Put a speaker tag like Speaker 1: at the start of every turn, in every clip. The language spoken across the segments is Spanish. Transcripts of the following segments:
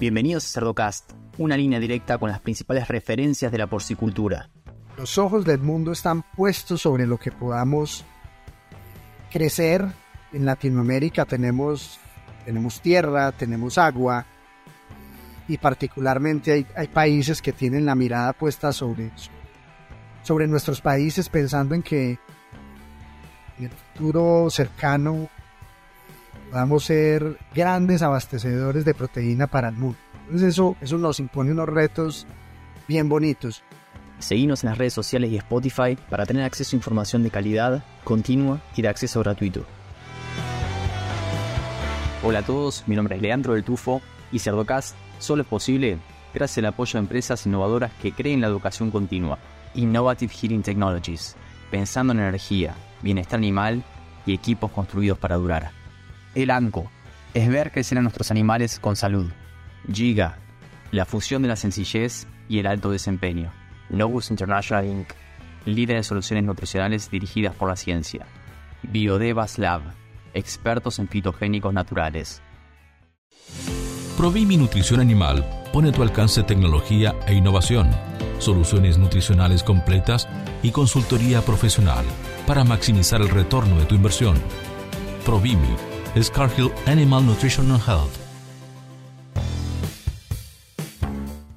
Speaker 1: Bienvenidos a Cerdocast, una línea directa con las principales referencias de la porcicultura.
Speaker 2: Los ojos del mundo están puestos sobre lo que podamos crecer. En Latinoamérica tenemos, tenemos tierra, tenemos agua y particularmente hay, hay países que tienen la mirada puesta sobre, sobre nuestros países pensando en que en el futuro cercano podamos ser grandes abastecedores de proteína para el mundo. Entonces eso, eso nos impone unos retos bien bonitos.
Speaker 1: Seguimos en las redes sociales y Spotify para tener acceso a información de calidad, continua y de acceso gratuito. Hola a todos, mi nombre es Leandro del Tufo y Cerdocast solo es posible gracias al apoyo de empresas innovadoras que creen la educación continua. Innovative Heating Technologies, pensando en energía, bienestar animal y equipos construidos para durar. El ANCO es ver crecer a nuestros animales con salud. Giga, la fusión de la sencillez y el alto desempeño. Novus International Inc., líder de soluciones nutricionales dirigidas por la ciencia. Biodevas Lab, expertos en fitogénicos naturales.
Speaker 3: Provimi Nutrición Animal pone a tu alcance tecnología e innovación, soluciones nutricionales completas y consultoría profesional para maximizar el retorno de tu inversión. Provimi Scarhill Animal Nutrition and Health.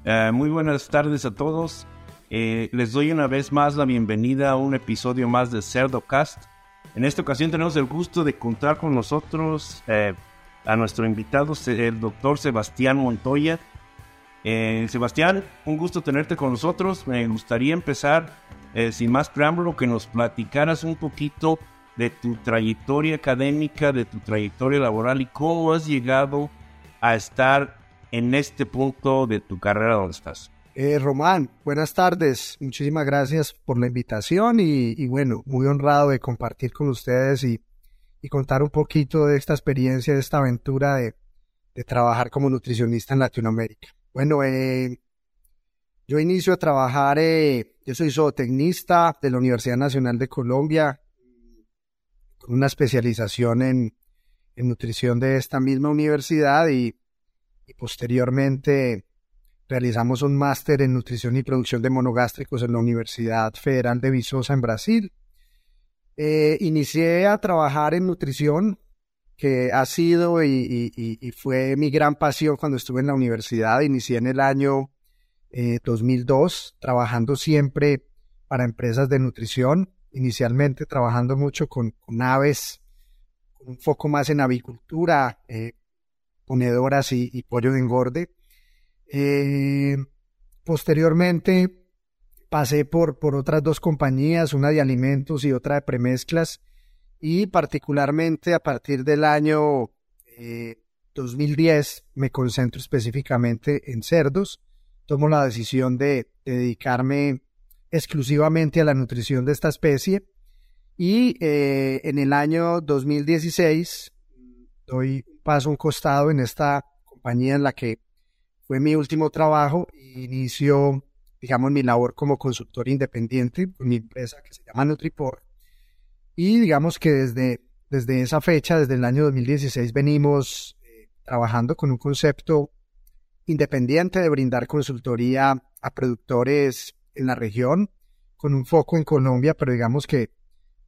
Speaker 4: Eh, muy buenas tardes a todos. Eh, les doy una vez más la bienvenida a un episodio más de Cerdocast. En esta ocasión tenemos el gusto de contar con nosotros eh, a nuestro invitado, el doctor Sebastián Montoya. Sebastián, un gusto tenerte con nosotros. Me gustaría empezar, sin más preámbulo, que nos platicaras un poquito de tu trayectoria académica, de tu trayectoria laboral y cómo has llegado a estar en este punto de tu carrera donde estás.
Speaker 2: Eh, Román, buenas tardes. Muchísimas gracias por la invitación y, bueno, muy honrado de compartir con ustedes y, contar un poquito de esta experiencia, de esta aventura de, trabajar como nutricionista en Latinoamérica. Bueno, eh, yo inicio a trabajar, eh, yo soy zootecnista de la Universidad Nacional de Colombia, con una especialización en, nutrición de esta misma universidad y, posteriormente realizamos un máster en nutrición y producción de monogástricos en la Universidad Federal de Viçosa en Brasil. Eh, inicié a trabajar en nutrición, que ha sido y, fue mi gran pasión cuando estuve en la universidad. Inicié en el año 2002, eh, trabajando siempre para empresas de nutrición inicialmente trabajando mucho con, aves, con un foco más en avicultura, eh, ponedoras y, pollo de engorde. Eh, posteriormente pasé por, otras dos compañías, una de alimentos y otra de premezclas, y particularmente a partir del año 2010 eh, me concentro específicamente en cerdos. Tomo la decisión de dedicarme exclusivamente a la nutrición de esta especie. Y eh, en el año 2016 doy paso un costado en esta compañía en la que fue mi último trabajo inicio, digamos, mi labor como consultor independiente con mi empresa que se llama Nutriport. Y digamos que desde, desde esa fecha, desde el año 2016, venimos eh, trabajando con un concepto independiente de brindar consultoría a productores en la región, con un foco en Colombia, pero digamos que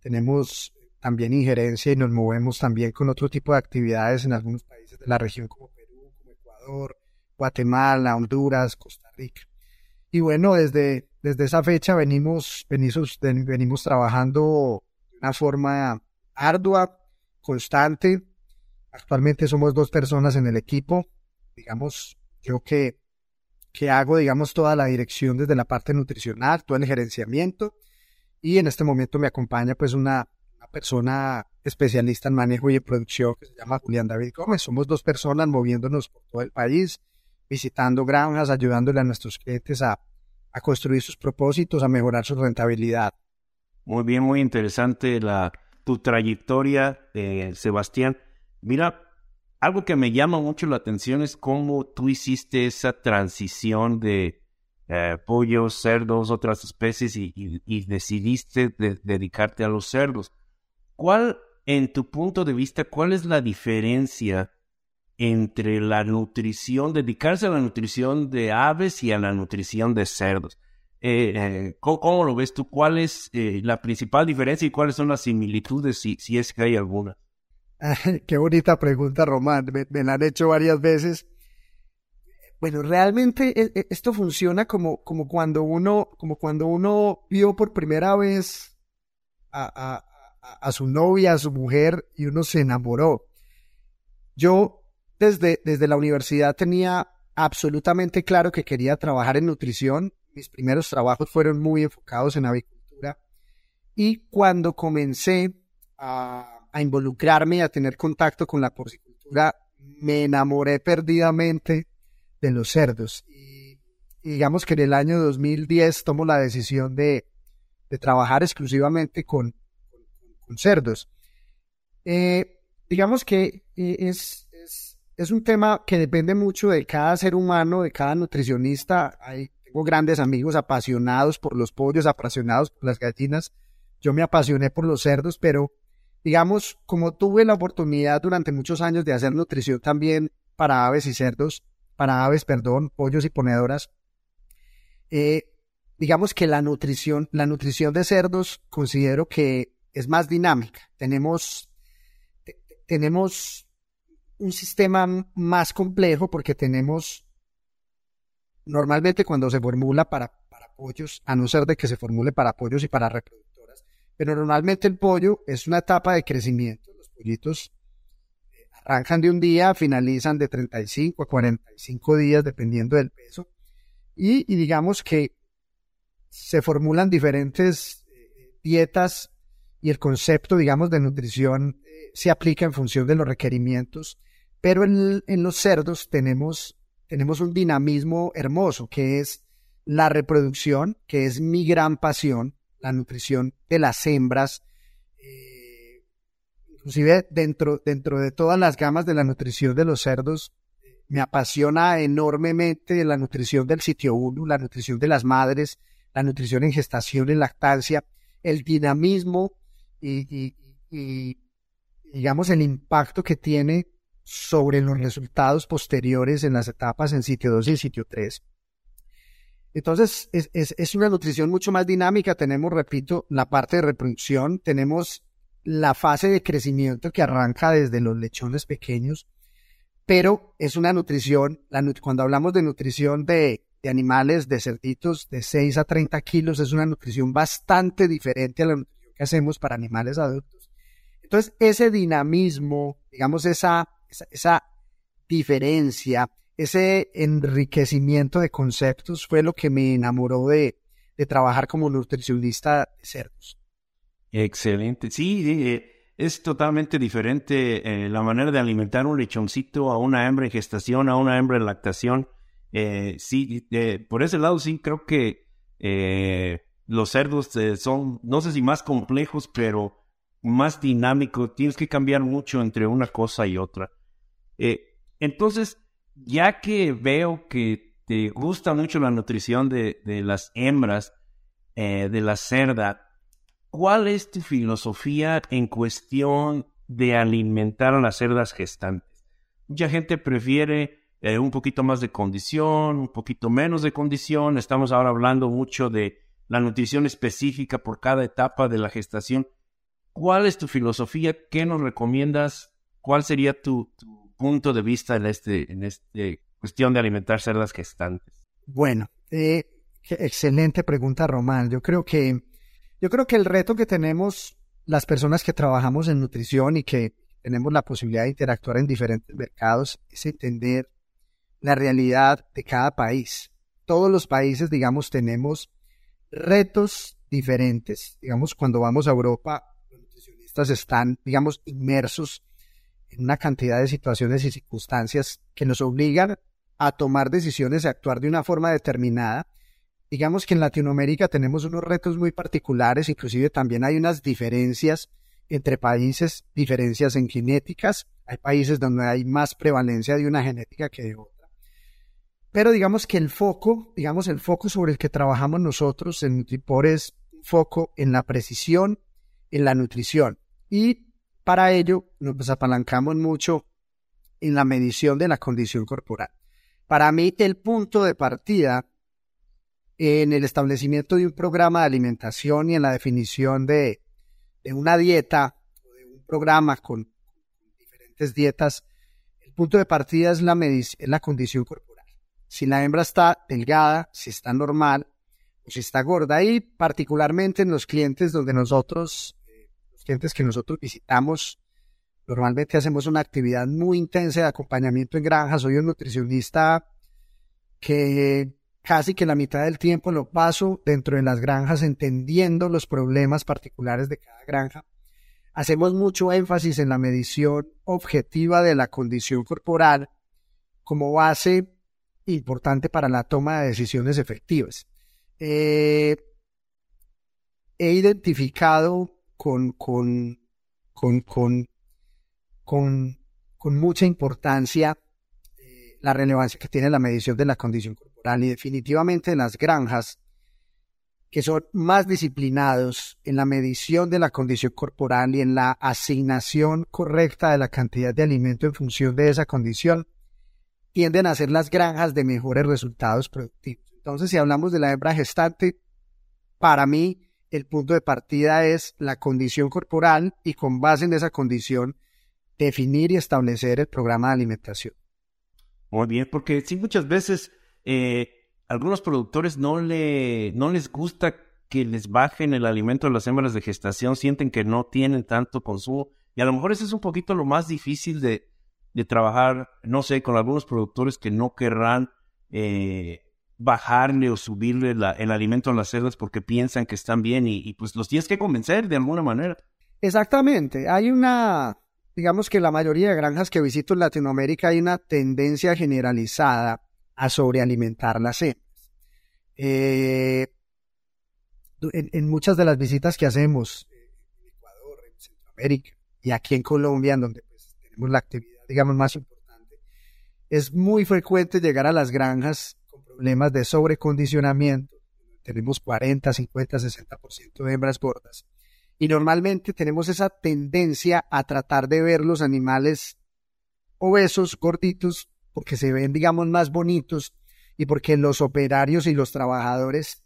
Speaker 2: tenemos también injerencia y nos movemos también con otro tipo de actividades en algunos países de la región como Perú, como Ecuador, Guatemala, Honduras, Costa Rica. Y bueno, desde, desde esa fecha venimos, venimos, venimos trabajando de una forma ardua, constante. Actualmente somos dos personas en el equipo. Digamos, creo que que hago, digamos, toda la dirección desde la parte nutricional, todo el gerenciamiento. Y en este momento me acompaña pues una, persona especialista en manejo y en producción que se llama Julián David Gómez. Somos dos personas moviéndonos por todo el país, visitando granjas, ayudándole a nuestros clientes a, construir sus propósitos, a mejorar su rentabilidad.
Speaker 4: Muy bien, muy interesante la, tu trayectoria, eh, Sebastián. Mira, algo que me llama mucho la atención es cómo tú hiciste esa transición de eh, pollos, cerdos, otras especies y, decidiste dedicarte a los cerdos. ¿Cuál, en tu punto de vista, cuál es la diferencia entre la nutrición, dedicarse a la nutrición de aves y a la nutrición de cerdos. Eh, eh, ¿cómo, lo ves tú? ¿Cuál es la principal diferencia y cuáles son las similitudes, si, si es que hay alguna?
Speaker 2: Qué bonita pregunta, Román. Me, la han hecho varias veces. Bueno, realmente e, e, esto funciona como, como, cuando uno, como cuando uno vio por primera vez a, a su novia, a su mujer, y uno se enamoró. Yo desde, desde la universidad tenía absolutamente claro que quería trabajar en nutrición. Mis primeros trabajos fueron muy enfocados en avicultura. Y cuando comencé a, a involucrarme y a tener contacto con la porcicultura, me enamoré perdidamente de los cerdos. Y, digamos que en el año 2010 tomo la decisión de, de trabajar exclusivamente con, con, cerdos. Eh, digamos que eh, es, es, un tema que depende mucho de cada ser humano, de cada nutricionista. Hay, tengo grandes amigos apasionados por los pollos, apasionados por las gallinas. Yo me apasioné por los cerdos, pero digamos, como tuve la oportunidad durante muchos años de hacer nutrición también para aves y cerdos, para aves, perdón, pollos y ponedoras, eh, digamos que la nutrición, la nutrición de cerdos considero que es más dinámica. Tenemos tenemos un sistema más complejo porque tenemos normalmente cuando se formula para, para pollos, a no ser de que se formule para pollos y para reproductoras, pero normalmente el pollo es una etapa de crecimiento. Los pollitos eh, arrancan de un día, finalizan de 35 a 45 días dependiendo del peso. Y, digamos que se formulan diferentes eh, dietas y el concepto, digamos, de nutrición se aplica en función de los requerimientos, pero en, los cerdos tenemos, tenemos un dinamismo hermoso, que es la reproducción, que es mi gran pasión, la nutrición de las hembras, eh, inclusive dentro, dentro de todas las gamas de la nutrición de los cerdos, me apasiona enormemente la nutrición del sitio 1, la nutrición de las madres, la nutrición en gestación, en lactancia, el dinamismo y, digamos, el impacto que tiene sobre los resultados posteriores en las etapas en sitio 2 y sitio 3. Entonces, es, es, una nutrición mucho más dinámica. Tenemos, repito, la parte de reproducción, tenemos la fase de crecimiento que arranca desde los lechones pequeños, pero es una nutrición, cuando hablamos de nutrición de, de, animales, de cerditos de 6 a 30 kilos, es una nutrición bastante diferente a la nutrición que hacemos para animales adultos entonces, ese dinamismo, digamos, esa, esa, diferencia, ese enriquecimiento de conceptos fue lo que me enamoró de, trabajar como nutricionista de cerdos.
Speaker 4: Excelente. Sí, eh, es totalmente diferente eh, la manera de alimentar un lechoncito a una hembra en gestación, a una hembra en lactación. Eh, sí, por ese lado sí creo que los cerdos son, no sé si más complejos, pero más dinámico, tienes que cambiar mucho entre una cosa y otra. Eh, entonces, ya que veo que te gusta mucho la nutrición de, las hembras, eh, de la cerda, ¿cuál es tu filosofía en cuestión de alimentar a las cerdas gestantes? Mucha gente prefiere eh, un poquito más de condición, un poquito menos de condición. Estamos ahora hablando mucho de la nutrición específica por cada etapa de la gestación. ¿Cuál es tu filosofía? ¿Qué nos recomiendas? ¿Cuál sería tu, punto de vista en este, en este cuestión de alimentar cerdas gestantes?
Speaker 2: Bueno, eh, excelente pregunta, Román. Yo creo que, yo creo que el reto que tenemos las personas que trabajamos en nutrición y que tenemos la posibilidad de interactuar en diferentes mercados es entender la realidad de cada país. Todos los países, digamos, tenemos retos diferentes. Digamos, cuando vamos a Europa, están, digamos, inmersos una cantidad de situaciones y circunstancias que nos obligan a tomar decisiones y actuar de una forma determinada. Digamos que en Latinoamérica tenemos unos retos muy particulares, inclusive también hay unas diferencias entre países, diferencias en genéticas. Hay países donde hay más prevalencia de una genética que de otra. Pero digamos que el foco, digamos el foco sobre el que trabajamos nosotros en Nutripor es foco en la precisión, en la nutrición. Y para ello nos apalancamos mucho en la medición de la condición corporal. Para mí, el punto de partida en el establecimiento de un programa de alimentación y en la definición de, una dieta o de un programa con diferentes dietas, el punto de partida es la, es la condición corporal. Si la hembra está delgada, si está normal o si está gorda, y particularmente en los clientes donde nosotros, clientes que nosotros visitamos, normalmente hacemos una actividad muy intensa de acompañamiento en granja. Soy un nutricionista que casi que la mitad del tiempo lo paso dentro de las granjas entendiendo los problemas particulares de cada granja. Hacemos mucho énfasis en la medición objetiva de la condición corporal como base importante para la toma de decisiones efectivas. Eh, he identificado con, con, con, con, con mucha importancia eh, la relevancia que tiene la medición de la condición corporal y definitivamente en las granjas que son más disciplinados en la medición de la condición corporal y en la asignación correcta de la cantidad de alimento en función de esa condición, tienden a ser las granjas de mejores resultados productivos. Entonces, si hablamos de la hembra gestante, para mí el punto de partida es la condición corporal y con base en esa condición definir y establecer el programa de alimentación.
Speaker 4: Muy bien, porque sí, muchas veces eh, algunos productores no, le, no les gusta que les bajen el alimento de las hembras de gestación, sienten que no tienen tanto consumo. Y a lo mejor eso es un poquito lo más difícil de, de trabajar, no sé, con algunos productores que no querrán eh, bajarle o subirle el alimento a las cerdas porque piensan que están bien y, pues los tienes que convencer de alguna manera.
Speaker 2: Exactamente. Hay una, digamos que la mayoría de granjas que visito en Latinoamérica hay una tendencia generalizada a sobrealimentar las hembras. Eh, en, muchas de las visitas que hacemos en Ecuador, en Centroamérica y aquí en Colombia, donde pues, tenemos la actividad, digamos, más importante, es muy frecuente llegar a las granjas problemas de sobrecondicionamiento. Tenemos 40, 50, 60% de hembras gordas. Y normalmente tenemos esa tendencia a tratar de ver los animales obesos, gorditos, porque se ven, digamos, más bonitos y porque los operarios y los trabajadores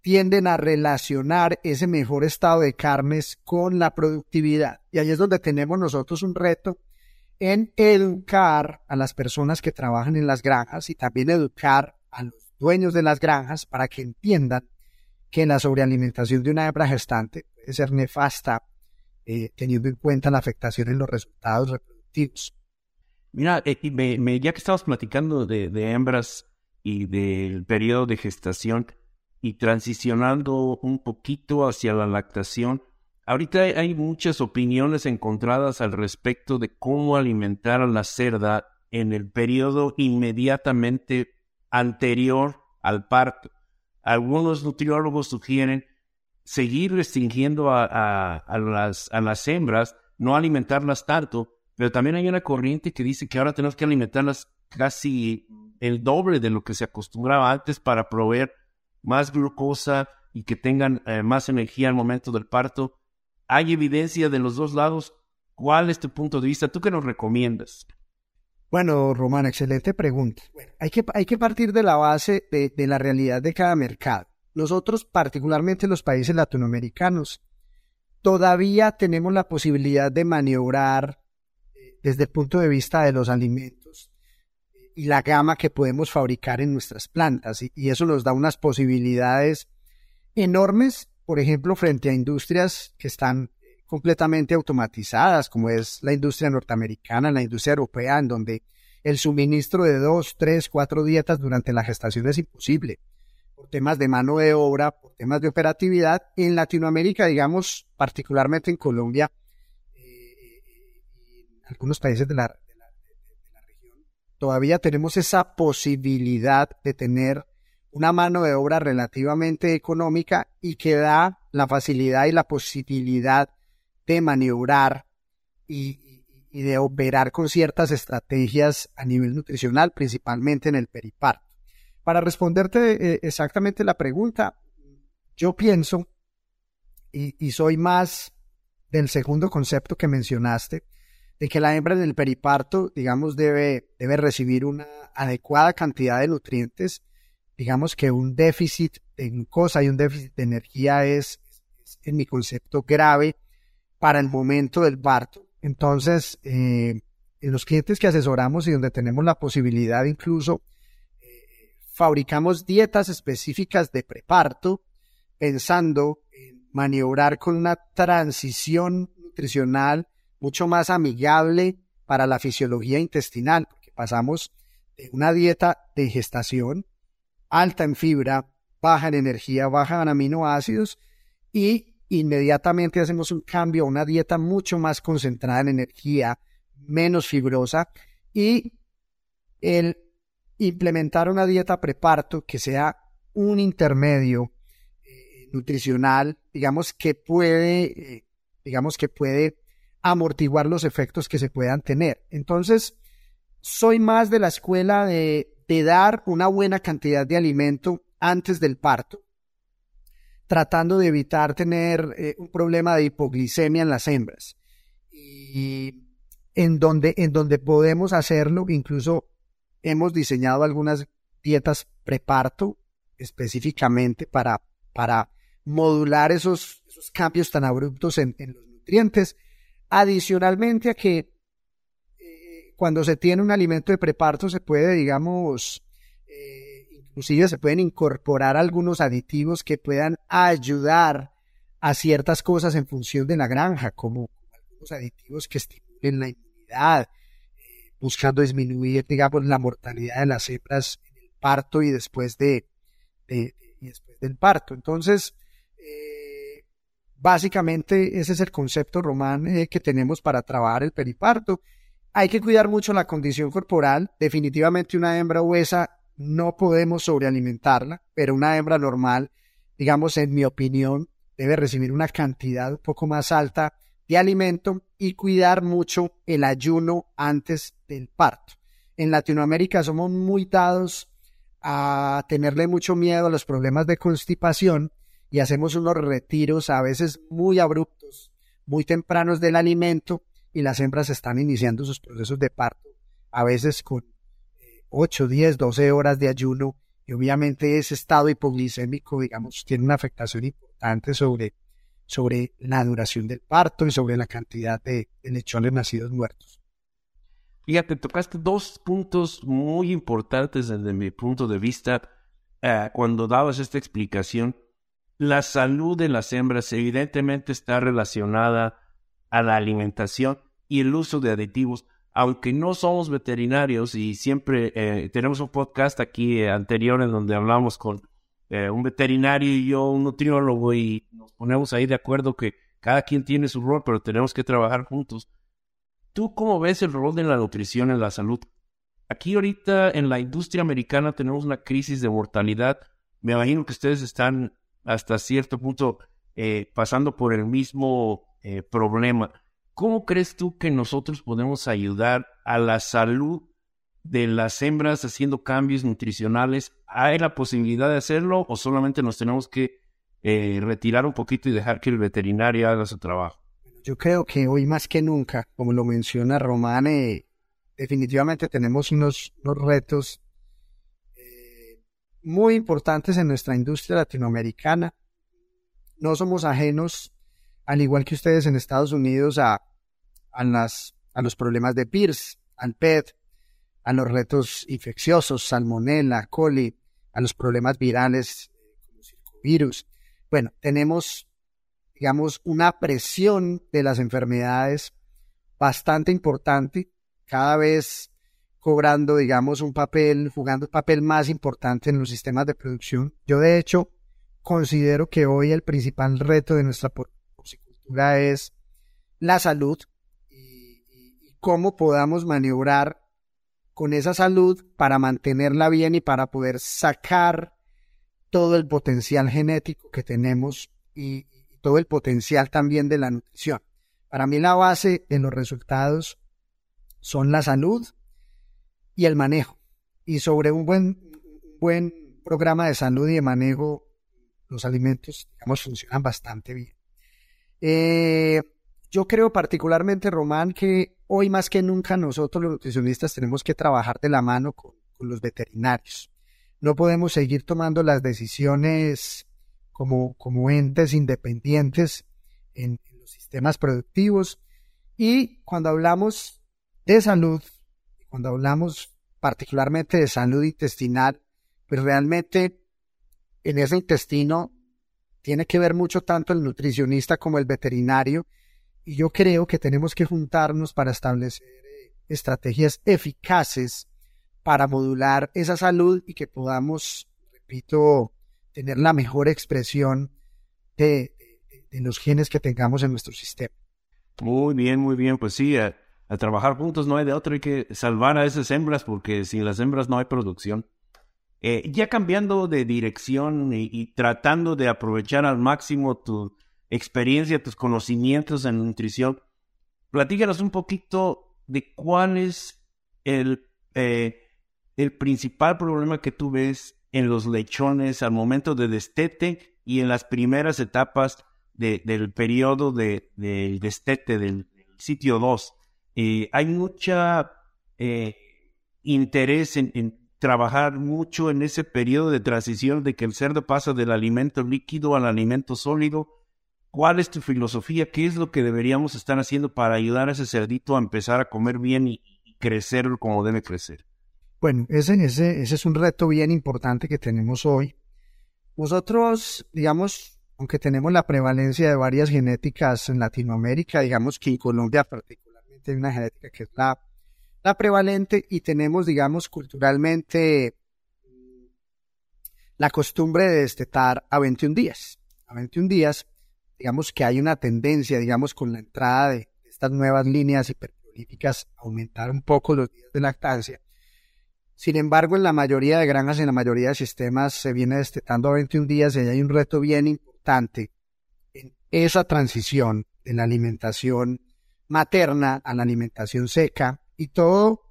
Speaker 2: tienden a relacionar ese mejor estado de carnes con la productividad. Y ahí es donde tenemos nosotros un reto en educar a las personas que trabajan en las granjas y también educar a los dueños de las granjas para que entiendan que la sobrealimentación de una hembra gestante puede ser nefasta eh, teniendo en cuenta la afectación en los resultados reproductivos.
Speaker 4: Mira, eh, ya que estamos platicando de, hembras y del periodo de gestación y transicionando un poquito hacia la lactación, ahorita hay, muchas opiniones encontradas al respecto de cómo alimentar a la cerda en el periodo inmediatamente anterior al parto. Algunos nutriólogos sugieren seguir restringiendo a, las, a las hembras, no alimentarlas tanto, pero también hay una corriente que dice que ahora tenemos que alimentarlas casi el doble de lo que se acostumbraba antes para proveer más glucosa y que tengan eh, más energía al momento del parto. ¿Hay evidencia de los dos lados? ¿Cuál es tu punto de vista? ¿Tú qué nos recomiendas?
Speaker 2: Bueno, Román, excelente pregunta. hay, que, hay que partir de la base de, de la realidad de cada mercado. Nosotros, particularmente los países latinoamericanos, todavía tenemos la posibilidad de maniobrar desde el punto de vista de los alimentos y la gama que podemos fabricar en nuestras plantas. Y, eso nos da unas posibilidades enormes, por ejemplo, frente a industrias que están completamente automatizadas, como es la industria norteamericana, la industria europea, en donde el suministro de dos, tres, cuatro dietas durante la gestación es imposible, por temas de mano de obra, por temas de operatividad. En Latinoamérica, digamos, particularmente en Colombia, algunos países de la, región, todavía tenemos esa posibilidad de tener una mano de obra relativamente económica y que da la facilidad y la posibilidad de maniobrar y, de operar con ciertas estrategias a nivel nutricional, principalmente en el periparto. Para responderte eh, exactamente la pregunta, yo pienso, y soy más del segundo concepto que mencionaste, de que la hembra en el periparto, digamos, debe, debe recibir una adecuada cantidad de nutrientes. Digamos que un déficit de glucosa y un déficit de energía es, en mi concepto, grave para el momento del parto. Entonces, eh, en los clientes que asesoramos y donde tenemos la posibilidad incluso, eh, fabricamos dietas específicas de preparto pensando en maniobrar con una transición nutricional mucho más amigable para la fisiología intestinal, porque pasamos de una dieta de gestación alta en fibra, baja en energía, baja en aminoácidos y inmediatamente hacemos un cambio a una dieta mucho más concentrada en energía, menos fibrosa y el implementar una dieta preparto que sea un intermedio eh, nutricional, digamos que puede, eh, digamos que puede amortiguar los efectos que se puedan tener. Entonces, soy más de la escuela de, dar una buena cantidad de alimento antes del parto, tratando de evitar tener eh, un problema de hipoglicemia en las hembras. Y en donde, en donde podemos hacerlo, incluso hemos diseñado algunas dietas preparto específicamente para, para modular esos, esos cambios tan abruptos en, los nutrientes Adicionalmente a que eh, cuando se tiene un alimento de preparto se puede, digamos, inclusive se pueden incorporar algunos aditivos que puedan ayudar a ciertas cosas en función de la granja, como, algunos aditivos que estimulen la inmunidad, eh, buscando disminuir, digamos, la mortalidad de las hembras en el parto y después de, y después del parto. Entonces, Básicamente ese es el concepto román eh, que tenemos para trabajar el periparto. Hay que cuidar mucho la condición corporal. Definitivamente una hembra huesa no podemos sobrealimentarla, pero una hembra normal, digamos, en mi opinión, debe recibir una cantidad un poco más alta de alimento y cuidar mucho el ayuno antes del parto. En Latinoamérica somos muy dados a tenerle mucho miedo a los problemas de constipación y hacemos unos retiros a veces muy abruptos, muy tempranos del alimento y las hembras están iniciando sus procesos de parto, a veces con 8, 10, 12 horas de ayuno y obviamente ese estado hipoglicémico, digamos, tiene una afectación importante sobre, sobre la duración del parto y sobre la cantidad de, lechones nacidos muertos.
Speaker 4: Fíjate, tocaste dos puntos muy importantes desde mi punto de vista eh, cuando dabas esta explicación la salud de las hembras evidentemente está relacionada a la alimentación y el uso de aditivos. Aunque no somos veterinarios y siempre eh, tenemos un podcast aquí anterior en donde hablamos con eh, un veterinario y yo, un nutriólogo, y nos ponemos ahí de acuerdo que cada quien tiene su rol, pero tenemos que trabajar juntos. ¿Tú cómo ves el rol de la nutrición en la salud? Aquí ahorita en la industria americana tenemos una crisis de mortalidad. Me imagino que ustedes están hasta cierto punto eh, pasando por el mismo problema. ¿Cómo crees tú que nosotros podemos ayudar a la salud de las hembras haciendo cambios nutricionales? ¿Hay la posibilidad de hacerlo o solamente nos tenemos que eh, retirar un poquito y dejar que el veterinario haga su trabajo?
Speaker 2: Yo creo que hoy más que nunca, como lo menciona Román, definitivamente tenemos unos, unos retos muy importantes en nuestra industria latinoamericana. No somos ajenos, al igual que ustedes en Estados Unidos, a, a, los problemas de PIRS, al PET, a los retos infecciosos, salmonella, coli, a los problemas virales como virus. Bueno, tenemos, digamos, una presión de las enfermedades bastante importante. Cada vez cobrando, digamos, un papel, jugando un papel más importante en los sistemas de producción. Yo, de hecho, considero que hoy el principal reto de nuestra es la salud y, cómo podamos maniobrar con esa salud para mantenerla bien y para poder sacar todo el potencial genético que tenemos y, todo el potencial también de la nutrición. Para mí la base de los resultados son la salud, y el manejo. Y sobre un buen, buen programa de salud y de manejo, los alimentos, digamos, funcionan bastante bien. Eh, yo creo particularmente, Román, que hoy más que nunca nosotros los nutricionistas tenemos que trabajar de la mano con, los veterinarios. No podemos seguir tomando las decisiones como, como entes independientes en, los sistemas productivos. Y cuando hablamos de salud, cuando hablamos particularmente de salud intestinal, pues realmente en ese intestino tiene que ver mucho tanto el nutricionista como el veterinario. Y yo creo que tenemos que juntarnos para establecer eh, estrategias eficaces para modular esa salud y que podamos, repito, tener la mejor expresión de, los genes que tengamos en nuestro sistema.
Speaker 4: Muy bien, muy bien. Pues sí, a, trabajar juntos no hay de otro. Hay que salvar a esas hembras porque sin las hembras no hay producción. Eh, ya cambiando de dirección y, tratando de aprovechar al máximo tu experiencia, tus conocimientos en nutrición, platícanos un poquito de cuál es el, eh, el principal problema que tú ves en los lechones al momento de destete y en las primeras etapas del periodo de, del destete del, sitio 2. Eh, hay mucha interés en trabajar mucho en ese periodo de transición de que el cerdo pasa del alimento líquido al alimento sólido. ¿Cuál es tu filosofía? ¿Qué es lo que deberíamos estar haciendo para ayudar a ese cerdito a empezar a comer bien y, crecer como debe crecer?
Speaker 2: Bueno, ese, ese, ese es un reto bien importante que tenemos hoy. Nosotros, digamos, aunque tenemos la prevalencia de varias genéticas en Latinoamérica, digamos que en Colombia particularmente hay una genética que es la la prevalente y tenemos, digamos, culturalmente la costumbre de destetar a 21 días. A 21 días, digamos que hay una tendencia, digamos, con la entrada de estas nuevas líneas hiperprolíficas aumentar un poco los días de lactancia. Sin embargo, en la mayoría de granjas, en la mayoría de sistemas, se viene destetando a 21 días y hay un reto bien importante en esa transición de la alimentación materna a la alimentación seca y todo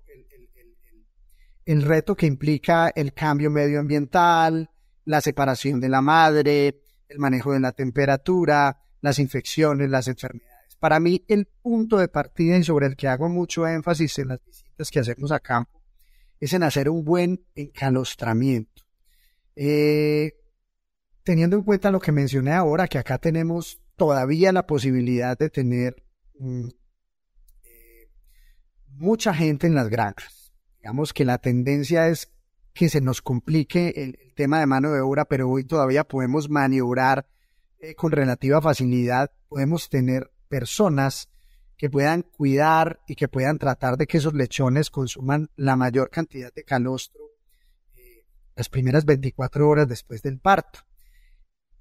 Speaker 2: el, reto que implica el cambio medioambiental, la separación de la madre, el manejo de la temperatura, las infecciones, las enfermedades. Para mí, el punto de partida y sobre el que hago mucho énfasis en las visitas que hacemos a campo es en hacer un buen encalostramiento. Eh, teniendo en cuenta lo que mencioné ahora, que acá tenemos todavía la posibilidad de tener mucha gente en las granjas. Digamos que la tendencia es que se nos complique el, tema de mano de obra, pero hoy todavía podemos maniobrar eh, con relativa facilidad. Podemos tener personas que puedan cuidar y que puedan tratar de que esos lechones consuman la mayor cantidad de calostro eh, las primeras 24 horas después del parto.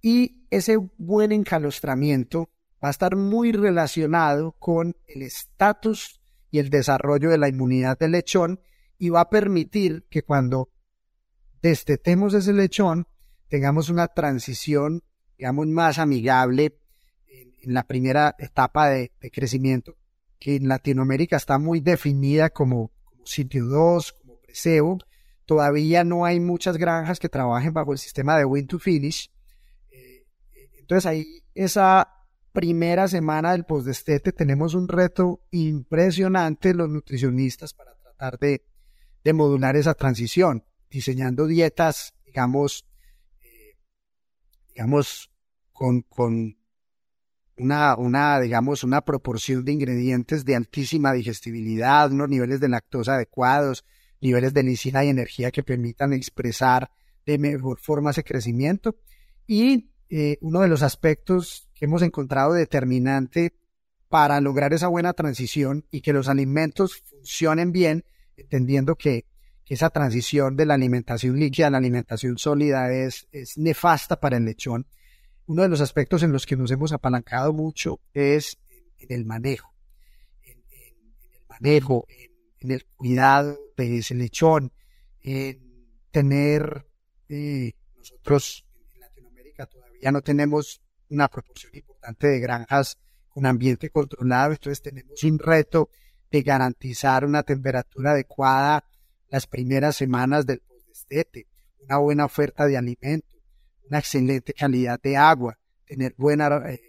Speaker 2: Y ese buen encalostramiento va a estar muy relacionado con el estatus y el desarrollo de la inmunidad del lechón y va a permitir que cuando destetemos ese lechón tengamos una transición, digamos, más amigable en, la primera etapa de, crecimiento, que en Latinoamérica está muy definida como, sitio 2, como preseo. Todavía no hay muchas granjas que trabajen bajo el sistema de win to finish. Eh, entonces ahí esa primera semana del postdestete tenemos un reto impresionante los nutricionistas para tratar de, modular esa transición, diseñando dietas, digamos, eh, digamos, con, con una, una, digamos, una proporción de ingredientes de altísima digestibilidad, unos niveles de lactosa adecuados, niveles de lisina y energía que permitan expresar de mejor forma ese crecimiento. Y eh, uno de los aspectos hemos encontrado determinante para lograr esa buena transición y que los alimentos funcionen bien, entendiendo que, esa transición de la alimentación líquida a la alimentación sólida es, es nefasta para el lechón. Uno de los aspectos en los que nos hemos apalancado mucho es en el manejo, en, el manejo, en, el cuidado de ese lechón, en tener eh, nosotros en Latinoamérica todavía no tenemos una proporción importante de granjas con ambiente controlado, entonces tenemos un reto de garantizar una temperatura adecuada las primeras semanas del postdestete, una buena oferta de alimento, una excelente calidad de agua, tener buena, eh,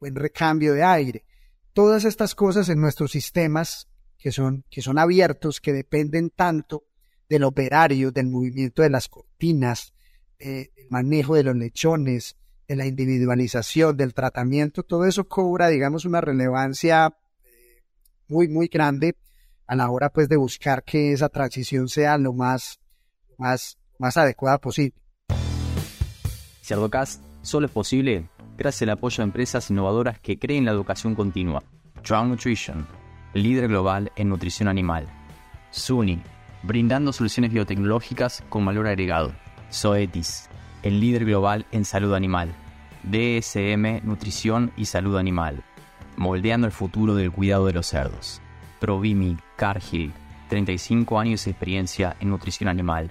Speaker 2: buen recambio de aire, todas estas cosas en nuestros sistemas que son, que son abiertos, que dependen tanto del operario, del movimiento de las cortinas, eh, del manejo de los lechones, de la individualización, del tratamiento, todo eso cobra, digamos, una relevancia eh, muy, muy grande a la hora, pues, de buscar que esa transición sea lo más, más, más adecuada posible.
Speaker 1: Cerdocast solo es posible gracias al apoyo de empresas innovadoras que creen la educación continua. Drown Nutrition, líder global en nutrición animal. SUNY, brindando soluciones biotecnológicas con valor agregado. Zoetis, el líder global en salud animal. DSM, nutrición y salud animal. Moldeando el futuro del cuidado de los cerdos. Provimi, Cargill, 35 años de experiencia en nutrición animal.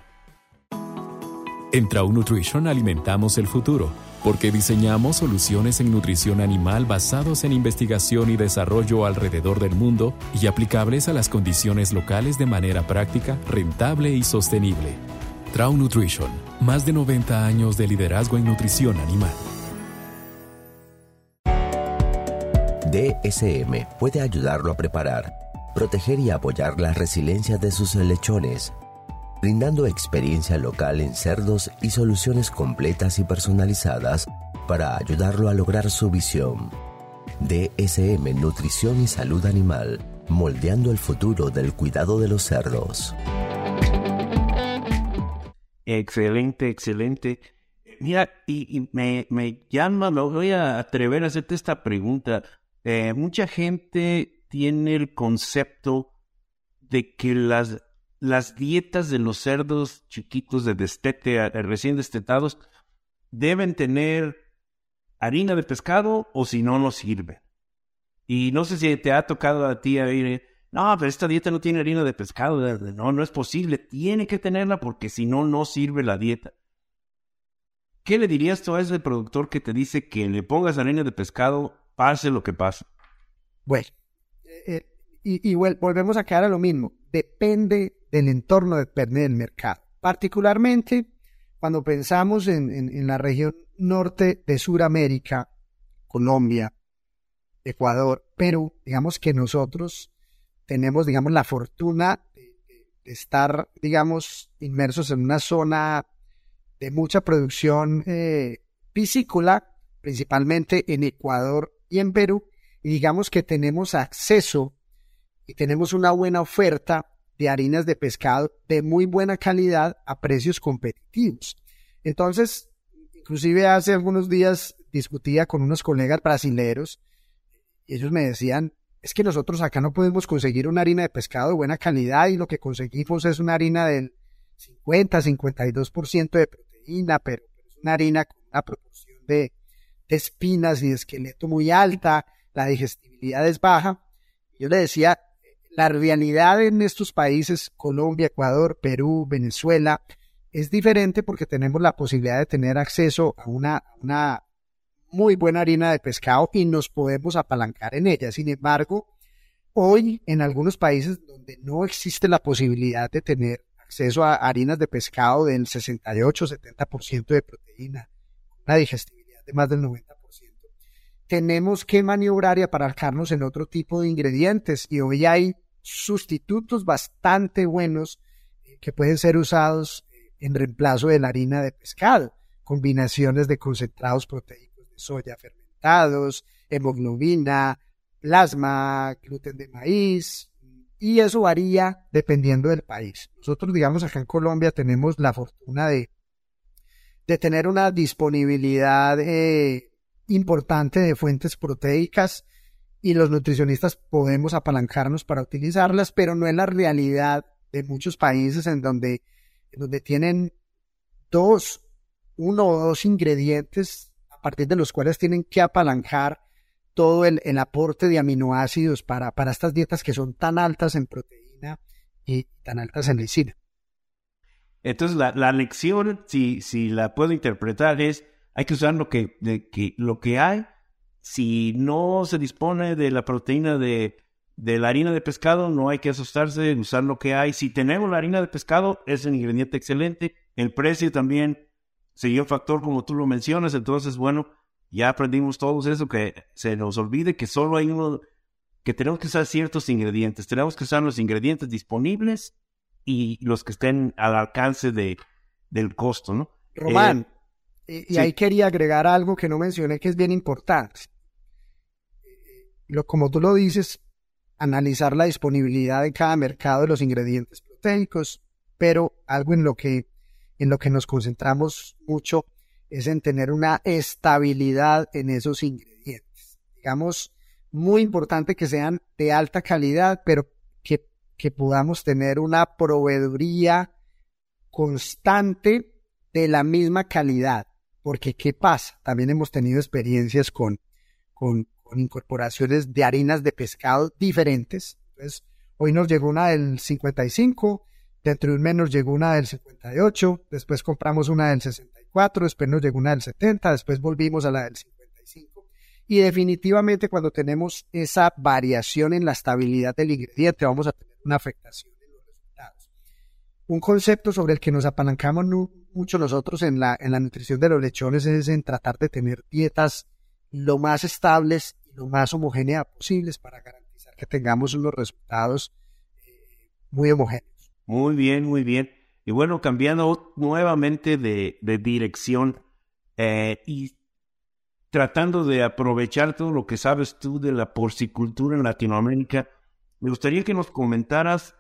Speaker 3: En Trau Nutrition alimentamos el futuro porque diseñamos soluciones en nutrición animal basados en investigación y desarrollo alrededor del mundo y aplicables a las condiciones locales de manera práctica, rentable y sostenible. Trau Nutrition, más de 90 años de liderazgo en nutrición animal.
Speaker 5: DSM puede ayudarlo a preparar, proteger y apoyar la resiliencia de sus lechones brindando experiencia local en cerdos y soluciones completas y personalizadas para ayudarlo a lograr su visión. DSM Nutrición y Salud Animal, moldeando el futuro del cuidado de los cerdos.
Speaker 4: Excelente, excelente. Mira, y, me, llama, me voy a atrever a hacerte esta pregunta. Eh, mucha gente tiene el concepto de que las las dietas de los cerdos chiquitos de destete, recién destetados, deben tener harina de pescado o si no, no sirve. Y no sé si te ha tocado a ti oír, no, pero esta dieta no tiene harina de pescado. No, no es posible. Tiene que tenerla porque si no, no sirve la dieta. ¿Qué le dirías tú a ese productor que te dice que le pongas harina de pescado, pase lo que pase?
Speaker 2: Bueno, eh, y, volvemos a quedar a lo mismo. Depende del entorno de del mercado. Particularmente cuando pensamos en, la región norte de Sudamérica, Colombia, Ecuador, Perú, digamos que nosotros tenemos, digamos, la fortuna de, estar, digamos, inmersos en una zona de mucha producción eh, piscícola, principalmente en Ecuador y en Perú, y digamos que tenemos acceso y tenemos una buena oferta de harinas de pescado de muy buena calidad a precios competitivos. Entonces, inclusive hace algunos días discutía con unos colegas brasileños y ellos me decían, es que nosotros acá no podemos conseguir una harina de pescado de buena calidad y lo que conseguimos es una harina del 50, 52% de proteína, pero es una harina con una proporción de, espinas y de esqueleto muy alta, la digestibilidad es baja. Yo le decía, la realidad en estos países, Colombia, Ecuador, Perú, Venezuela, es diferente porque tenemos la posibilidad de tener acceso a una muy buena harina de pescado y nos podemos apalancar en ella. Sin embargo, hoy en algunos países donde no existe la posibilidad de tener acceso a harinas de pescado del 68-70% de proteína, una digestibilidad de más del 90%, tenemos que maniobrar y apalacarnos en otro tipo de ingredientes. Y hoy hay sustitutos bastante buenos eh, que pueden ser usados eh, en reemplazo de la harina de pescado, combinaciones de concentrados proteicos soya fermentados, hemoglobina, plasma, gluten de maíz, y eso varía dependiendo del país. Nosotros, digamos, acá en Colombia tenemos la fortuna de, de tener una disponibilidad eh, importante de fuentes proteicas y los nutricionistas podemos apalancarnos para utilizarlas, pero no es la realidad de muchos países en donde, donde tienen dos, uno o dos ingredientes partir de los cuales tienen que apalancar todo el, aporte de aminoácidos para, para estas dietas que son tan altas en proteína y tan altas en lisina.
Speaker 4: Entonces la, la lección, si, si la puedo interpretar, es hay que usar lo que, de, que, lo que hay si no se dispone de la proteína de, la harina de pescado, no hay que asustarse de usar lo que hay. Si tenemos la harina de pescado, es un ingrediente excelente. El precio también un factor como tú lo mencionas. Entonces, bueno, ya aprendimos todos eso, que se nos olvide que solo hay uno, que tenemos que usar ciertos ingredientes. Tenemos que usar los ingredientes disponibles y los que estén al alcance de, del costo, ¿no?
Speaker 2: Román, eh, y, ahí quería agregar algo que no mencioné que es bien importante. Lo, como tú lo dices, analizar la disponibilidad de cada mercado de los ingredientes proteicos, pero algo en lo que, en lo que nos concentramos mucho es en tener una estabilidad en esos ingredientes. Digamos, muy importante que sean de alta calidad, pero que, que podamos tener una proveeduría constante de la misma calidad. Porque, ¿qué pasa? También hemos tenido experiencias con, con, con incorporaciones de harinas de pescado diferentes. Entonces, hoy nos llegó una del 55, dentro de un mes nos llegó una del 58, después compramos una del 64, después nos llegó una del 70, después volvimos a la del 55. Y definitivamente cuando tenemos esa variación en la estabilidad del ingrediente, vamos a tener una afectación en los resultados. Un concepto sobre el que nos apalancamos mucho nosotros en la, nutrición de los lechones es en tratar de tener dietas lo más estables y lo más homogéneas posibles para garantizar que tengamos unos resultados eh, muy homogéneos.
Speaker 4: Muy bien, muy bien. Y bueno, cambiando nuevamente de, dirección eh, y tratando de aprovechar todo lo que sabes tú de la porcicultura en Latinoamérica, me gustaría que nos comentaras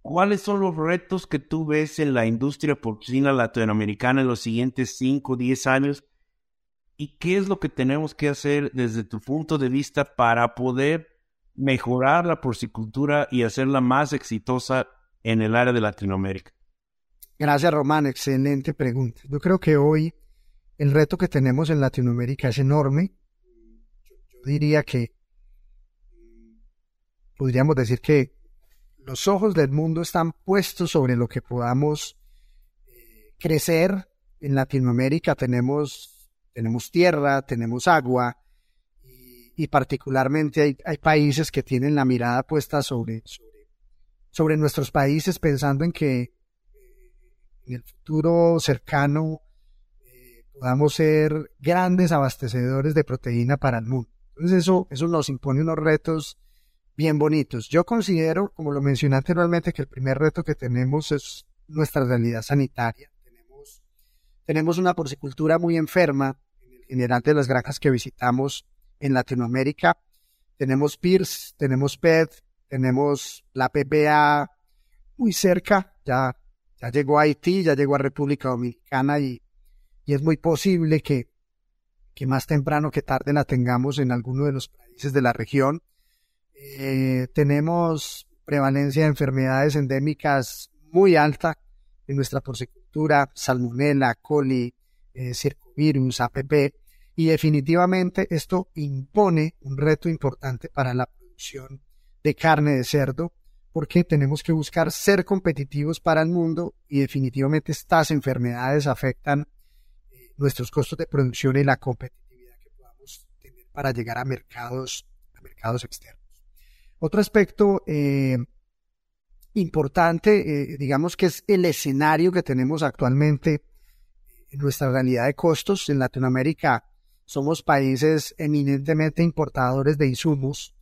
Speaker 4: cuáles son los retos que tú ves en la industria porcina latinoamericana en los siguientes 5 o 10 años y qué es lo que tenemos que hacer desde tu punto de vista para poder mejorar la porcicultura y hacerla más exitosa en el área de Latinoamérica.
Speaker 2: Gracias, Román. Excelente pregunta. Yo creo que hoy el reto que tenemos en Latinoamérica es enorme. Yo diría que podríamos decir que los ojos del mundo están puestos sobre lo que podamos eh, crecer en Latinoamérica. Tenemos tenemos tierra, tenemos agua y, particularmente hay, países que tienen la mirada puesta sobre, nuestros países pensando en que eh, en el futuro cercano eh, podamos ser grandes abastecedores de proteína para el mundo. Entonces eso, eso nos impone unos retos bien bonitos. Yo considero, como lo mencioné anteriormente, que el primer reto que tenemos es nuestra realidad sanitaria tenemos una porcicultura muy enferma en general de las granjas que visitamos en Latinoamérica. Tenemos PIRS, tenemos PET, tenemos la PPA muy cerca, ya, ya llegó a Haití, ya llegó a República Dominicana y, y es muy posible que, que más temprano que tarde la tengamos en alguno de los países de la región. Eh, tenemos prevalencia de enfermedades endémicas muy alta en nuestra porcicultura salmonella, coli, eh, circovirus, APP, y definitivamente esto impone un reto importante para la producción de carne de cerdo, porque tenemos que buscar ser competitivos para el mundo y definitivamente estas enfermedades afectan eh, nuestros costos de producción y la competitividad que podamos tener para llegar a mercados, a mercados externos. Otro aspecto eh, importante, eh, digamos que es el escenario que tenemos actualmente en nuestra realidad de costos. En Latinoamérica somos países eminentemente importadores de insumos,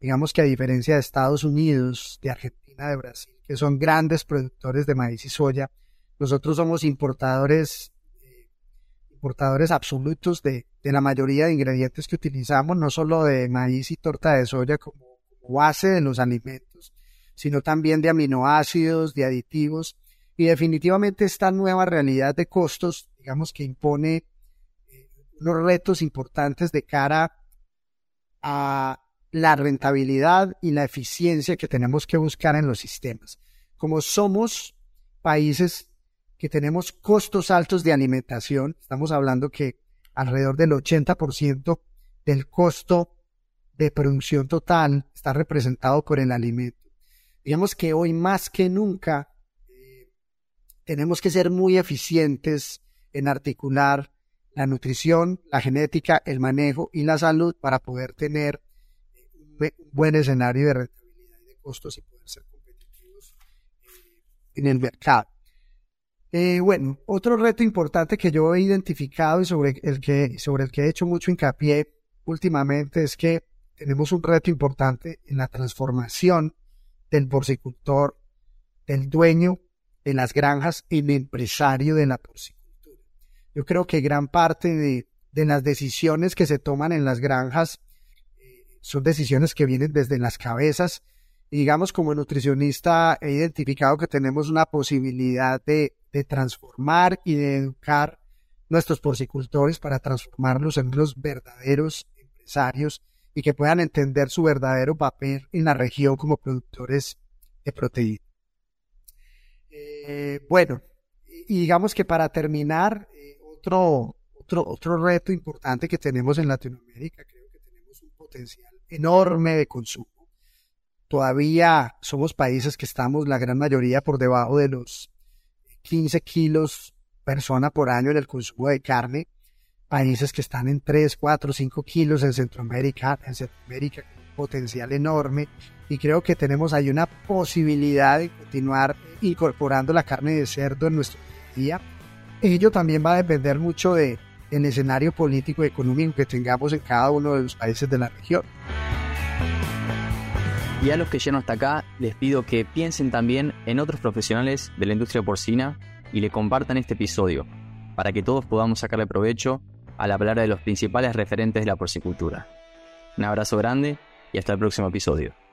Speaker 2: digamos que a diferencia de Estados Unidos, de Argentina, de Brasil, que son grandes productores de maíz y soya, nosotros somos importadores, eh, importadores absolutos de, de, la mayoría de ingredientes que utilizamos, no solo de maíz y torta de soya como base de los alimentos, sino también de aminoácidos, de aditivos, y definitivamente esta nueva realidad de costos, digamos que impone eh, unos retos importantes de cara a la rentabilidad y la eficiencia que tenemos que buscar en los sistemas. Como somos países que tenemos costos altos de alimentación, estamos hablando que alrededor del 80% del costo de producción total está representado por el alimento. Digamos que hoy más que nunca eh, tenemos que ser muy eficientes en articular la nutrición, la genética, el manejo y la salud para poder tener buen escenario de rentabilidad y de costos y poder ser competitivos eh, en el mercado. Eh, bueno, otro reto importante que yo he identificado y sobre el que, sobre el que he hecho mucho hincapié últimamente es que tenemos un reto importante en la transformación del porcicultor, del dueño de las granjas, el empresario de la porcicultura. Yo creo que gran parte de, las decisiones que se toman en las granjas son decisiones que vienen desde las cabezas. Y digamos, como nutricionista he identificado que tenemos una posibilidad de, transformar y de educar nuestros porcicultores para transformarlos en los verdaderos empresarios y que puedan entender su verdadero papel en la región como productores de proteína. Eh, bueno, y digamos que para terminar, eh, otro, otro, otro reto importante que tenemos en Latinoamérica, creo que tenemos un potencial enorme de consumo. Todavía somos países que estamos la gran mayoría por debajo de los 15 kilos persona por año en el consumo de carne. Países que están en 3, 4, 5 kilos en Centroamérica, en Centroamérica, un potencial enorme. Y creo que tenemos ahí una posibilidad de continuar incorporando la carne de cerdo en nuestro día. Ello también va a depender mucho de el escenario político y económico que tengamos en cada uno de los países de la región.
Speaker 1: Y a los que llegan hasta acá, les pido que piensen también en otros profesionales de la industria porcina y le compartan este episodio, para que todos podamos sacarle provecho a la palabra de los principales referentes de la porcicultura. Un abrazo grande y hasta el próximo episodio.